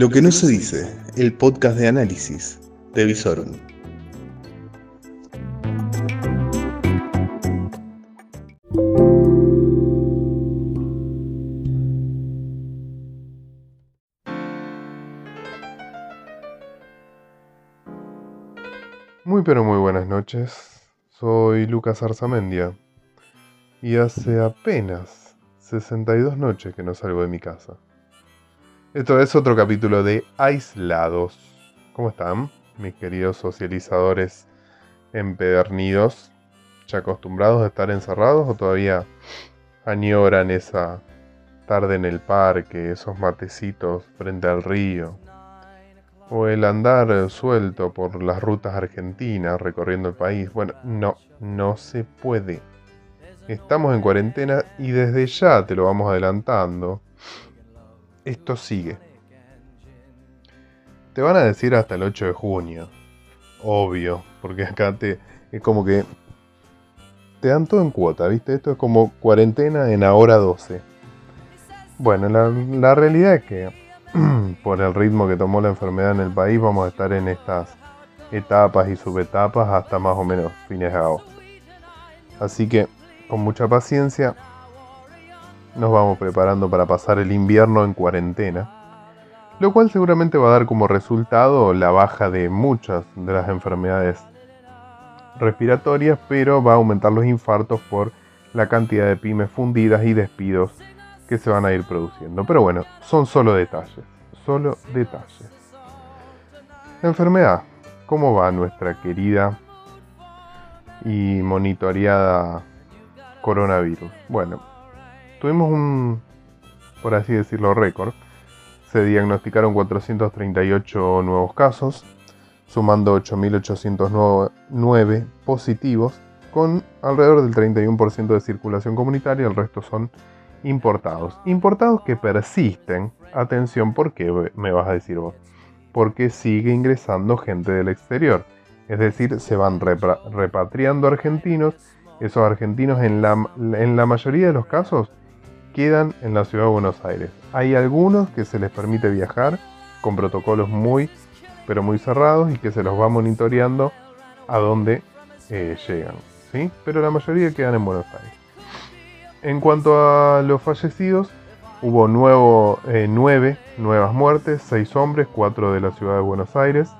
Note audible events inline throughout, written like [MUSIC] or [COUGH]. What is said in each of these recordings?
Lo que no se dice, el podcast de análisis de Visorum. Muy pero muy buenas noches. Soy Lucas Arzamendia y hace apenas 62 noches que no salgo de mi casa. Esto es otro capítulo de Aislados. ¿Cómo están, mis queridos socializadores empedernidos? ¿Ya acostumbrados a estar encerrados o todavía añoran esa tarde en el parque, esos matecitos frente al río? O el andar suelto por las rutas argentinas recorriendo el país. Bueno, no, no se puede. Estamos en cuarentena y desde ya te lo vamos adelantando esto sigue. Te van a decir hasta el 8 de junio. Obvio, porque acá te es como que te dan todo en cuota, ¿viste? Esto es como cuarentena en ahora 12. Bueno, la, la realidad es que [CLEARS THROAT] por el ritmo que tomó la enfermedad en el país vamos a estar en estas etapas y subetapas hasta más o menos fines de agosto. Así que con mucha paciencia nos vamos preparando para pasar el invierno en cuarentena, lo cual seguramente va a dar como resultado la baja de muchas de las enfermedades respiratorias, pero va a aumentar los infartos por la cantidad de pymes fundidas y despidos que se van a ir produciendo. Pero bueno, son solo detalles, solo detalles. enfermedad, ¿cómo va nuestra querida y monitoreada coronavirus? Bueno, tuvimos un, por así decirlo, récord. Se diagnosticaron 438 nuevos casos, sumando 8.809 positivos, con alrededor del 31% de circulación comunitaria, el resto son importados. Importados que persisten, atención, ¿por qué me vas a decir vos? Porque sigue ingresando gente del exterior. Es decir, se van repatriando argentinos. Esos argentinos en la, en la mayoría de los casos quedan en la ciudad de Buenos Aires. Hay algunos que se les permite viajar con protocolos muy, pero muy cerrados y que se los va monitoreando a dónde eh, llegan. ¿sí? Pero la mayoría quedan en Buenos Aires. En cuanto a los fallecidos, hubo nuevo, eh, nueve nuevas muertes, seis hombres, cuatro de la ciudad de Buenos Aires,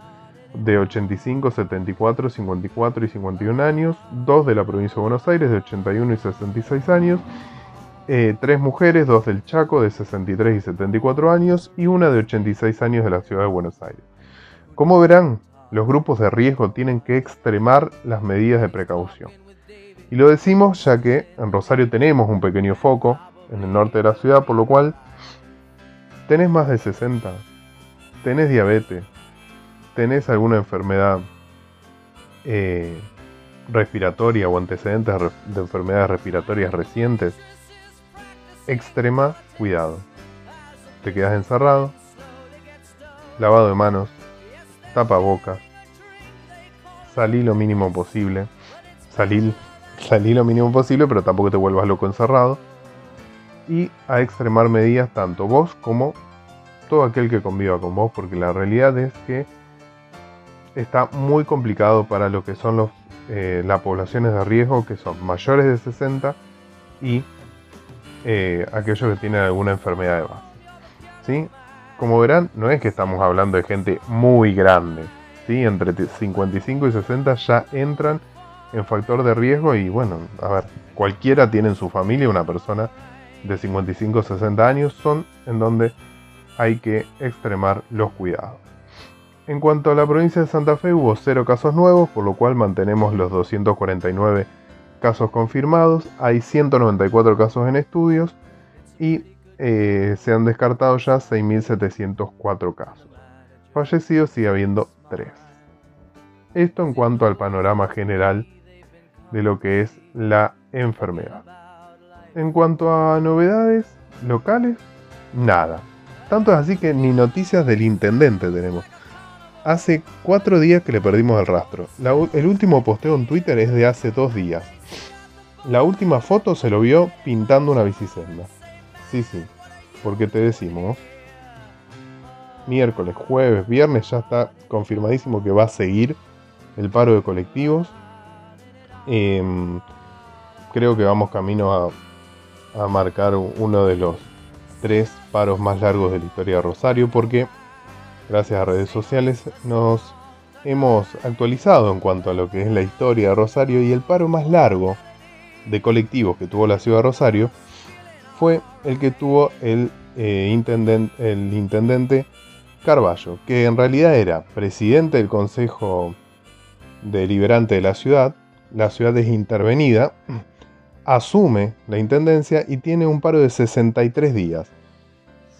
de 85, 74, 54 y 51 años, dos de la provincia de Buenos Aires, de 81 y 66 años, eh, tres mujeres, dos del Chaco de 63 y 74 años y una de 86 años de la ciudad de Buenos Aires. Como verán, los grupos de riesgo tienen que extremar las medidas de precaución. Y lo decimos ya que en Rosario tenemos un pequeño foco en el norte de la ciudad, por lo cual tenés más de 60, tenés diabetes, tenés alguna enfermedad eh, respiratoria o antecedentes de enfermedades respiratorias recientes, extrema cuidado. Te quedas encerrado, lavado de manos, tapa boca, salí lo mínimo posible, salí, salí lo mínimo posible, pero tampoco te vuelvas loco encerrado, y a extremar medidas tanto vos como todo aquel que conviva con vos, porque la realidad es que está muy complicado para lo que son los, eh, las poblaciones de riesgo, que son mayores de 60 y eh, aquellos que tienen alguna enfermedad de base. ¿sí? Como verán, no es que estamos hablando de gente muy grande. ¿sí? Entre 55 y 60 ya entran en factor de riesgo y bueno, a ver, cualquiera tiene en su familia una persona de 55 o 60 años, son en donde hay que extremar los cuidados. En cuanto a la provincia de Santa Fe, hubo cero casos nuevos, por lo cual mantenemos los 249 casos confirmados, hay 194 casos en estudios y eh, se han descartado ya 6.704 casos. Fallecidos sigue habiendo 3. Esto en cuanto al panorama general de lo que es la enfermedad. En cuanto a novedades locales, nada. Tanto es así que ni noticias del intendente tenemos. Hace cuatro días que le perdimos el rastro. el último posteo en Twitter es de hace dos días. La última foto se lo vio pintando una bicicenda. Sí, sí, porque te decimos. miércoles, jueves, viernes ya está confirmadísimo que va a seguir el paro de colectivos. Em, creo que vamos camino a, a marcar uno de los tres paros más largos de la historia de Rosario porque gracias a redes sociales nos hemos actualizado en cuanto a lo que es la historia de Rosario y el paro más largo de colectivos que tuvo la ciudad de Rosario fue el que tuvo el, eh, el intendente Carballo, que en realidad era presidente del Consejo Deliberante de la ciudad, la ciudad es intervenida, [CLEARS THROAT] asume la intendencia y tiene un paro de 63 días.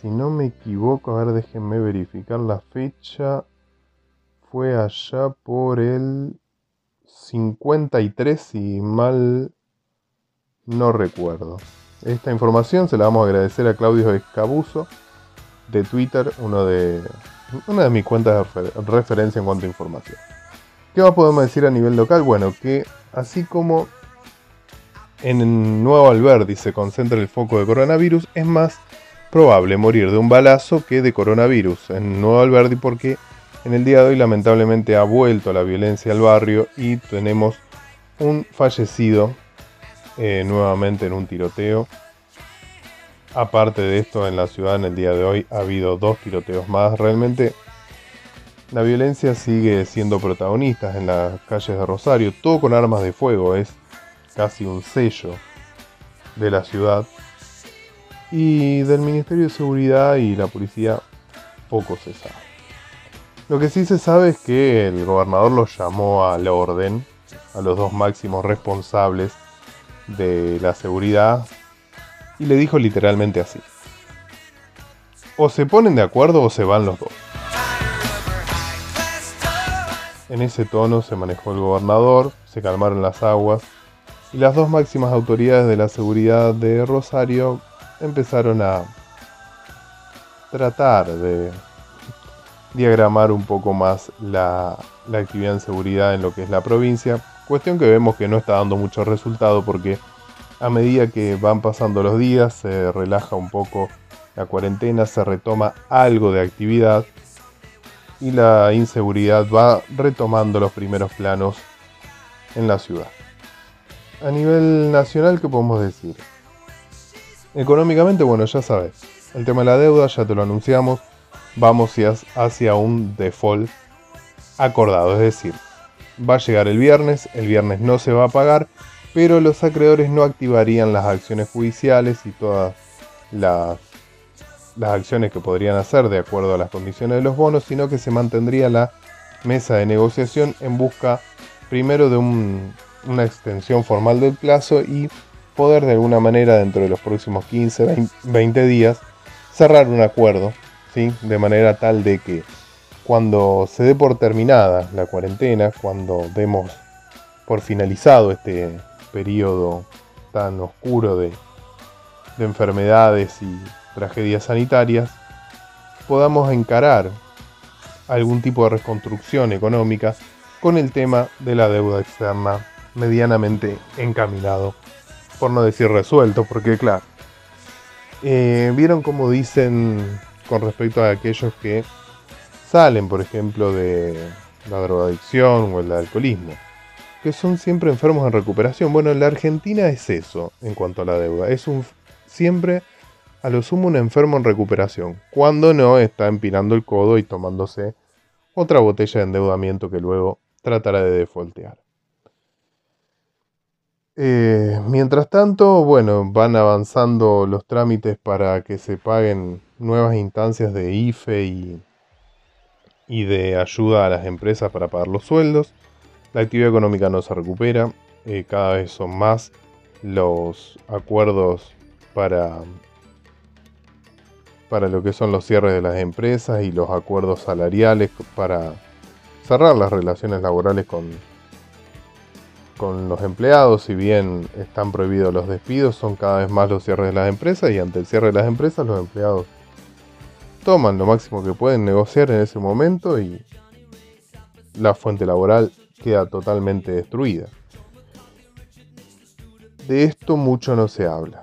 Si no me equivoco, a ver, déjenme verificar la fecha. Fue allá por el 53, si mal no recuerdo. Esta información se la vamos a agradecer a Claudio Escabuso de Twitter, uno de, una de mis cuentas de referencia en cuanto a información. ¿Qué más podemos decir a nivel local? Bueno, que así como en Nuevo Alberdi se concentra el foco de coronavirus, es más probable morir de un balazo que de coronavirus en Nuevo Alberdi porque en el día de hoy lamentablemente ha vuelto la violencia al barrio y tenemos un fallecido eh, nuevamente en un tiroteo. Aparte de esto, en la ciudad en el día de hoy ha habido dos tiroteos más. Realmente la violencia sigue siendo protagonista en las calles de Rosario, todo con armas de fuego, es casi un sello de la ciudad. Y del Ministerio de Seguridad y la policía poco se sabe. Lo que sí se sabe es que el gobernador los llamó al orden, a los dos máximos responsables de la seguridad y le dijo literalmente así. O se ponen de acuerdo o se van los dos. En ese tono se manejó el gobernador, se calmaron las aguas y las dos máximas autoridades de la seguridad de Rosario empezaron a tratar de diagramar un poco más la, actividad en seguridad en lo que es la provincia Cuestión que vemos que no está dando mucho resultado porque a medida que van pasando los días se relaja un poco la cuarentena, se retoma algo de actividad y la inseguridad va retomando los primeros planos en la ciudad. A nivel nacional, ¿qué podemos decir? Económicamente, bueno, ya sabes, el tema de la deuda, ya te lo anunciamos, vamos hacia un default acordado, es decir, va a llegar el viernes, el viernes no se va a pagar, pero los acreedores no activarían las acciones judiciales y todas las, acciones que podrían hacer de acuerdo a las condiciones de los bonos, sino que se mantendría la mesa de negociación en busca primero de una extensión formal del plazo y poder de alguna manera dentro de los próximos 15, 20 días cerrar un acuerdo, de manera tal de que cuando se dé por terminada la cuarentena, cuando demos por finalizado este periodo tan oscuro de, enfermedades y tragedias sanitarias, podamos encarar algún tipo de reconstrucción económica con el tema de la deuda externa medianamente encaminado, por no decir resuelto, porque claro, eh, vieron como dicen con respecto a aquellos que salen, por ejemplo, de la drogadicción o el alcoholismo, que son siempre enfermos en recuperación. Bueno, en la Argentina es eso en cuanto a la deuda, es un siempre a lo sumo un enfermo en recuperación, cuando no está empinando el codo y tomándose otra botella de endeudamiento que luego tratará de defoltear. Eh, mientras tanto, bueno, van avanzando los trámites para que se paguen nuevas instancias de IFE y y de ayuda a las empresas para pagar los sueldos. La actividad económica no se recupera, eh, cada vez son más los acuerdos para, para lo que son los cierres de las empresas y los acuerdos salariales para cerrar las relaciones laborales con, con los empleados. Si bien están prohibidos los despidos, son cada vez más los cierres de las empresas y ante el cierre de las empresas los empleados toman lo máximo que pueden negociar en ese momento y la fuente laboral queda totalmente destruida. De esto mucho no se habla.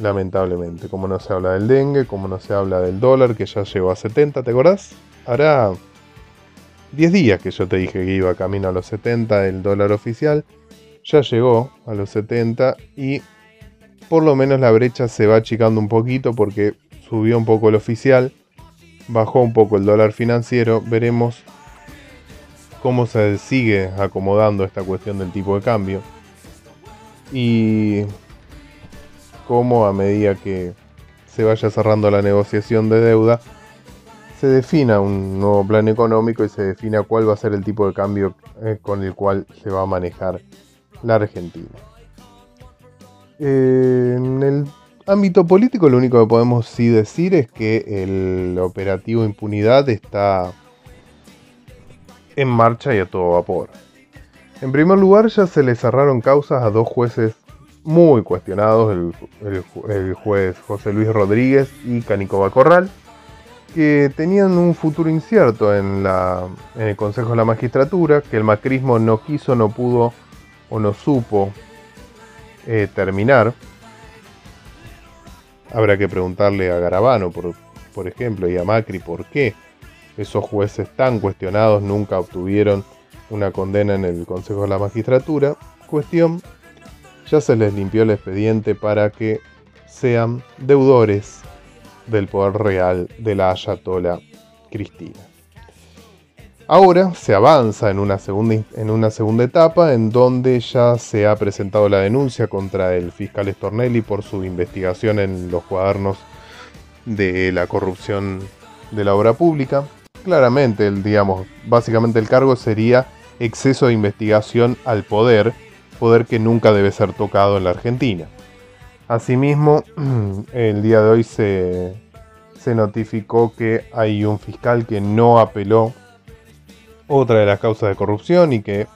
lamentablemente. Como no se habla del dengue, como no se habla del dólar, que ya llegó a 70, ¿te acordás? Hará 10 días que yo te dije que iba camino a los 70 el dólar oficial. Ya llegó a los 70 y por lo menos la brecha se va achicando un poquito porque subió un poco el oficial, bajó un poco el dólar financiero. Veremos cómo se sigue acomodando esta cuestión del tipo de cambio. Y cómo a medida que se vaya cerrando la negociación de deuda, se defina un nuevo plan económico y se defina cuál va a ser el tipo de cambio eh, con el cual se va a manejar la Argentina. en el ámbito político lo único que podemos sí decir es que el operativo impunidad está en marcha y a todo vapor. En primer lugar ya se le cerraron causas a dos jueces muy cuestionados, el, juez José Luis Rodríguez y Canico Corral, que tenían un futuro incierto en, el Consejo de la Magistratura, que el macrismo no quiso, no pudo o no supo eh, terminar. Habrá que preguntarle a Garabano, por, por ejemplo, y a Macri por qué esos jueces tan cuestionados nunca obtuvieron una condena en el Consejo de la Magistratura. Cuestión ya se les limpió el expediente para que sean deudores del poder real de la Ayatola Cristina. Ahora se avanza en una, segunda, en una segunda etapa en donde ya se ha presentado la denuncia contra el fiscal Stornelli por su investigación en los cuadernos de la corrupción de la obra pública. Claramente, el, digamos, básicamente el cargo sería exceso de investigación al poder poder que nunca debe ser tocado en la Argentina. Asimismo, [CLEARS THROAT] el día de hoy se, se notificó que hay un fiscal que no apeló otra de las causas de corrupción y que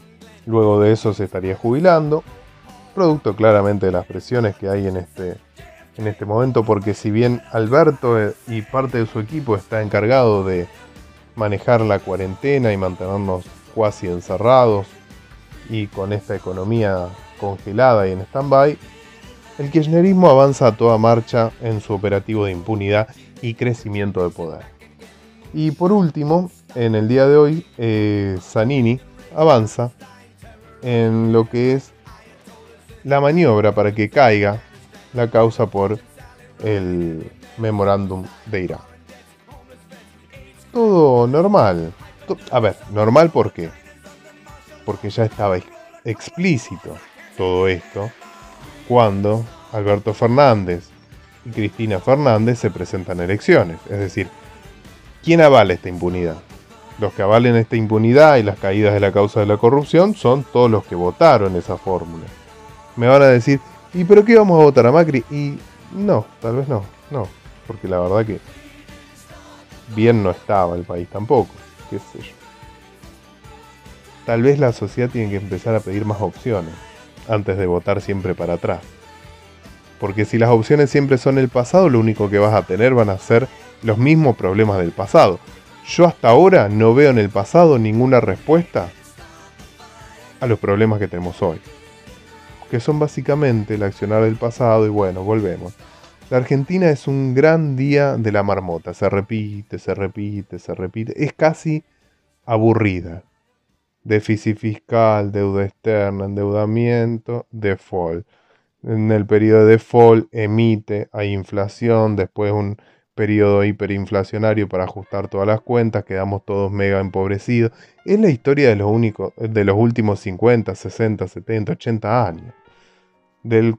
luego de eso se estaría jubilando, producto claramente de las presiones que hay en este, en este momento, porque si bien Alberto y parte de su equipo está encargado de manejar la cuarentena y mantenernos cuasi encerrados y con esta economía congelada y en stand-by, el kirchnerismo avanza a toda marcha en su operativo de impunidad y crecimiento de poder. Y por último, en el día de hoy, eh, Zanini avanza en lo que es la maniobra para que caiga la causa por el memorándum de Irán. Todo normal. A ver, normal por qué? porque ya estaba explícito todo esto cuando Alberto Fernández y Cristina Fernández se presentan a elecciones. Es decir, ¿quién avala esta impunidad? Los que avalen esta impunidad y las caídas de la causa de la corrupción son todos los que votaron esa fórmula. Me van a decir, ¿y pero qué vamos a votar a Macri? Y no, tal vez no, no, porque la verdad que bien no estaba el país tampoco, qué sé yo tal vez la sociedad tiene que empezar a pedir más opciones antes de votar siempre para atrás. Porque si las opciones siempre son el pasado, lo único que vas a tener van a ser los mismos problemas del pasado. Yo hasta ahora no veo en el pasado ninguna respuesta a los problemas que tenemos hoy. Que son básicamente el accionar del pasado y bueno, volvemos. La Argentina es un gran día de la marmota. Se repite, se repite, se repite. Es casi aburrida déficit fiscal, deuda externa, endeudamiento, default. En el periodo de default emite, hay inflación, después un periodo hiperinflacionario para ajustar todas las cuentas, quedamos todos mega empobrecidos. Es la historia de los, únicos, de los últimos 50, 60, 70, 80 años. Del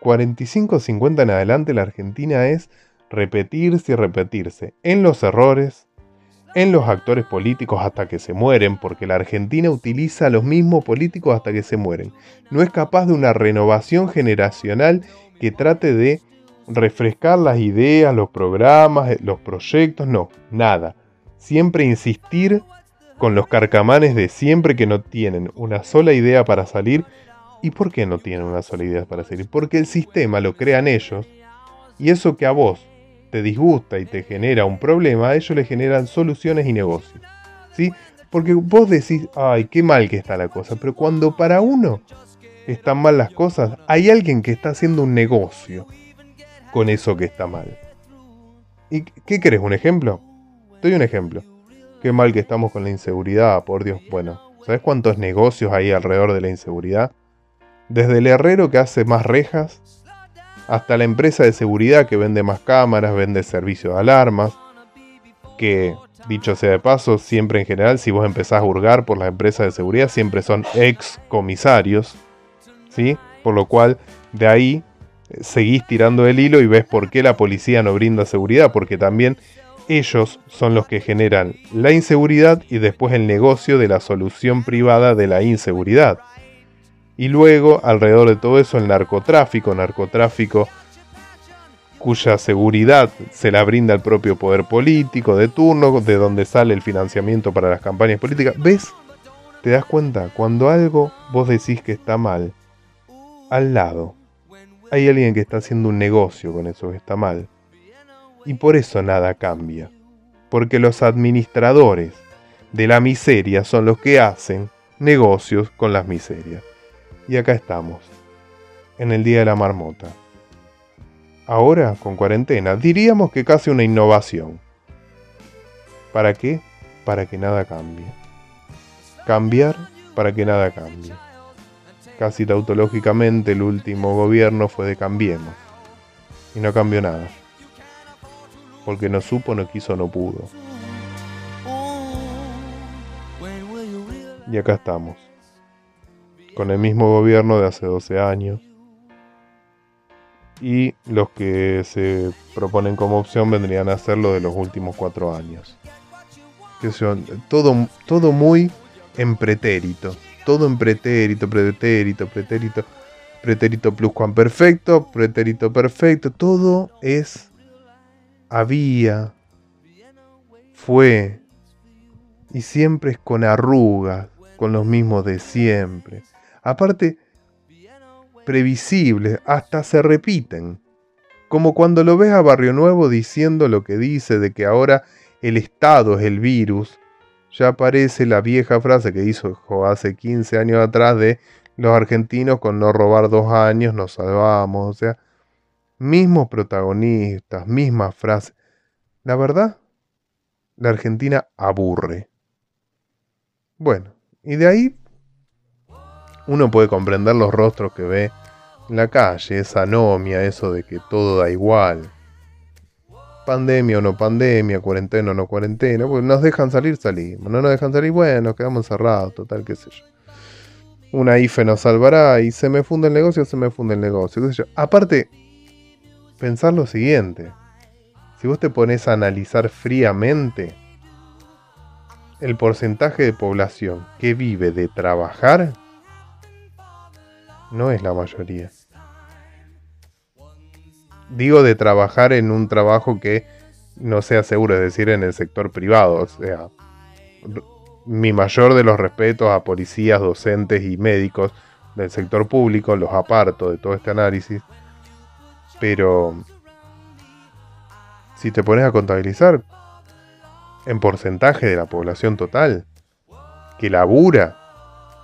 45, 50 en adelante la Argentina es repetirse y repetirse en los errores, en los actores políticos hasta que se mueren, porque la Argentina utiliza a los mismos políticos hasta que se mueren. No es capaz de una renovación generacional que trate de refrescar las ideas, los programas, eh, los proyectos, no, nada. Siempre insistir con los carcamanes de siempre que no tienen una sola idea para salir. ¿Y por qué no tienen una sola idea para salir? Porque el sistema lo crean ellos y eso que a vos te disgusta y te genera un problema, a ellos le generan soluciones y negocios. ¿Sí? Porque vos decís, ay, qué mal que está la cosa, pero cuando para uno están mal las cosas, hay alguien que está haciendo un negocio con eso que está mal. ¿Y qué querés? ¿Un ejemplo? Te doy un ejemplo. Qué mal que estamos con la inseguridad, por Dios. Bueno, ¿sabes cuántos negocios hay alrededor de la inseguridad? Desde el herrero que hace más rejas, hasta la empresa de seguridad que vende más cámaras, vende servicios de alarmas, que, dicho sea de paso, siempre en general, si vos empezás a hurgar por las empresas de seguridad, siempre son ex comisarios, ¿sí? Por lo cual, de ahí eh, seguís tirando el hilo y ves por qué la policía no brinda seguridad, porque también ellos son los que generan la inseguridad y después el negocio de la solución privada de la inseguridad. Y luego, alrededor de todo eso, el narcotráfico, narcotráfico cuya seguridad se la brinda el propio poder político de turno, de donde sale el financiamiento para las campañas políticas. ¿Ves? ¿Te das cuenta? Cuando algo vos decís que está mal, al lado hay alguien que está haciendo un negocio con eso que está mal. Y por eso nada cambia. Porque los administradores de la miseria son los que hacen negocios con las miserias. Y acá estamos, en el Día de la Marmota ahora con cuarentena, diríamos que casi una innovación. ¿Para qué? Para que nada cambie. Cambiar para que nada cambie. Casi tautológicamente el último gobierno fue de Cambiemos. Y no cambió nada. Porque no supo, no quiso, no pudo. Y acá estamos. Con el mismo gobierno de hace 12 años y los que se proponen como opción vendrían a ser lo de los últimos cuatro años. Que son todo, todo muy en pretérito, todo en pretérito, pretérito, pretérito, pretérito perfecto, pretérito perfecto, todo es había, fue, y siempre es con arrugas, con los mismos de siempre. Aparte, previsibles, hasta se repiten. Como cuando lo ves a Barrio Nuevo diciendo lo que dice de que ahora el Estado es el virus, ya aparece la vieja frase que hizo hace 15 años atrás de los argentinos con no robar dos años nos salvamos, o sea, mismos protagonistas, mismas frases. La verdad, la Argentina aburre. Bueno, y de ahí uno puede comprender los rostros que ve en la calle, esa anomia, eso de que todo da igual. Pandemia o no pandemia, cuarentena o no cuarentena, pues nos dejan salir, salimos. No nos dejan salir, bueno, quedamos encerrados, total, qué sé yo. Una IFE nos salvará y se me funde el negocio, se me funde el negocio. Aparte, pensar lo siguiente. Si vos te pones a analizar fríamente el porcentaje de población que vive de trabajar, no es la mayoría. Digo de trabajar en un trabajo que no sea seguro, es decir, en el sector privado. O sea, mi mayor de los respetos a policías, docentes y médicos del sector público, los aparto de todo este análisis. Pero si te pones a contabilizar en porcentaje de la población total que labura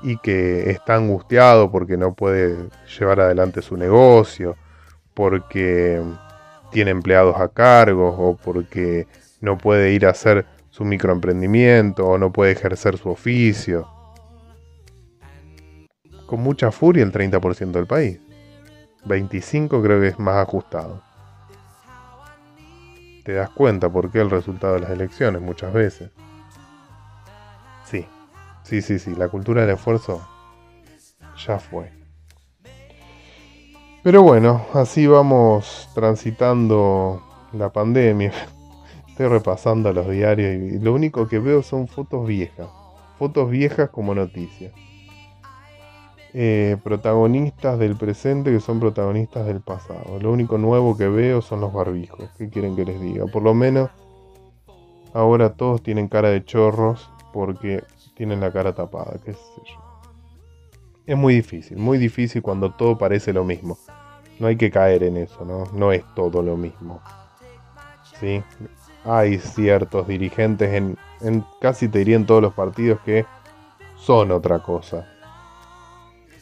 y que está angustiado porque no puede llevar adelante su negocio, porque tiene empleados a cargo o porque no puede ir a hacer su microemprendimiento o no puede ejercer su oficio. Con mucha furia el 30% del país. 25 creo que es más ajustado. Te das cuenta por qué el resultado de las elecciones muchas veces. Sí, Sí, sí, la cultura del esfuerzo ya fue. Pero bueno, así vamos transitando la pandemia. [LAUGHS] Estoy repasando los diarios y lo único que veo son fotos viejas. Fotos viejas como noticias. Eh, protagonistas del presente que son protagonistas del pasado. Lo único nuevo que veo son los barbijos. ¿Qué quieren que les diga? Por lo menos ahora todos tienen cara de chorros porque tienen la cara tapada, qué sé yo. Es muy difícil, muy difícil cuando todo parece lo mismo. No hay que caer en eso, ¿no? No es todo lo mismo. ¿Sí? Hay ciertos dirigentes en, en casi te diría en todos los partidos que son otra cosa.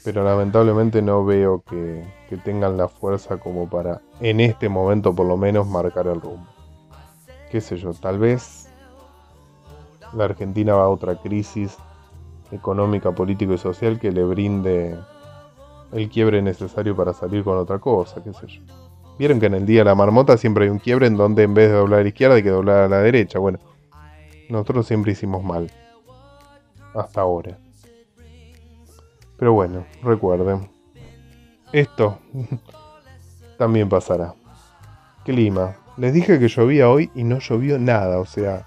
pero lamentablemente no veo que, que tengan la fuerza como para, en este momento por lo menos, marcar el rumbo. Qué sé yo, tal vez la Argentina va a otra crisis económica, política y social que le brinde el quiebre necesario para salir con otra cosa, qué sé yo. Vieron que en el día de la marmota siempre hay un quiebre en donde en vez de doblar a la izquierda hay que doblar a la derecha. Bueno, nosotros siempre hicimos mal. Hasta ahora. Pero bueno, recuerden. Esto [LAUGHS] también pasará. Clima. Les dije que llovía hoy y no llovió nada. O sea,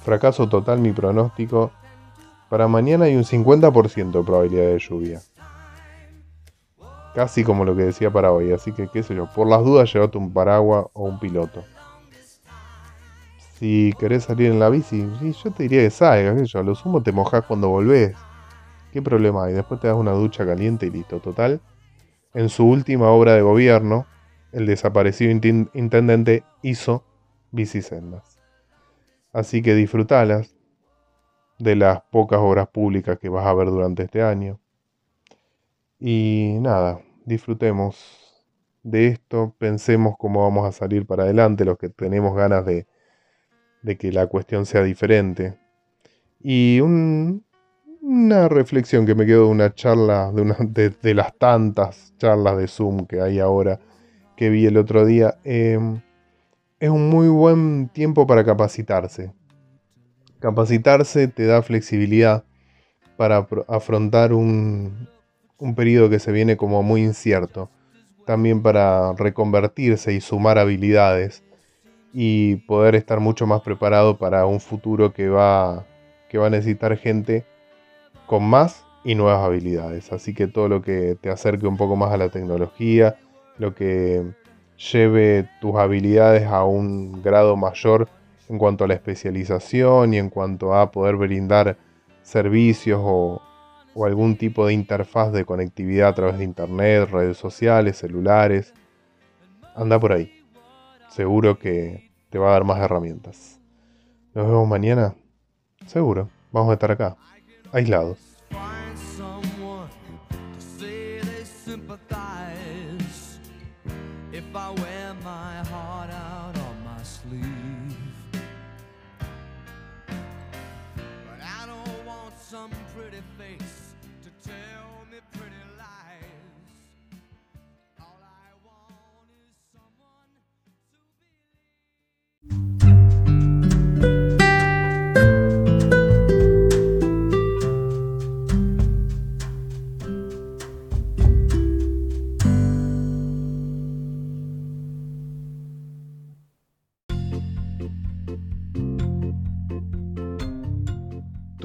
fracaso total mi pronóstico. Para mañana hay un 50% de probabilidad de lluvia. Casi como lo que decía para hoy. Así que qué sé yo. Por las dudas llévate un paraguas o un piloto. Si querés salir en la bici, yo te diría que salgas, yo. A lo sumo te mojás cuando volvés. ¿Qué problema hay? Después te das una ducha caliente y listo. Total. En su última obra de gobierno, el desaparecido intendente hizo bicisendas. Así que disfrutalas de las pocas obras públicas que vas a ver durante este año. Y nada, disfrutemos de esto, pensemos cómo vamos a salir para adelante, los que tenemos ganas de, de que la cuestión sea diferente. Y un, una reflexión que me quedó de una charla, de, una, las tantas charlas de Zoom que hay ahora, que vi el otro día. Em, es un muy buen tiempo para capacitarse. Capacitarse te da flexibilidad para afrontar un, un periodo que se viene como muy incierto. También para reconvertirse y sumar habilidades y poder estar mucho más preparado para un futuro que va, que va a necesitar gente con más y nuevas habilidades. Así que todo lo que te acerque un poco más a la tecnología, lo que lleve tus habilidades a un grado mayor en cuanto a la especialización y en cuanto a poder brindar servicios o, o algún tipo de interfaz de conectividad a través de internet, redes sociales, celulares. Anda por ahí. Seguro que te va a dar más herramientas. Nos vemos mañana. Seguro. Vamos a estar acá aislados.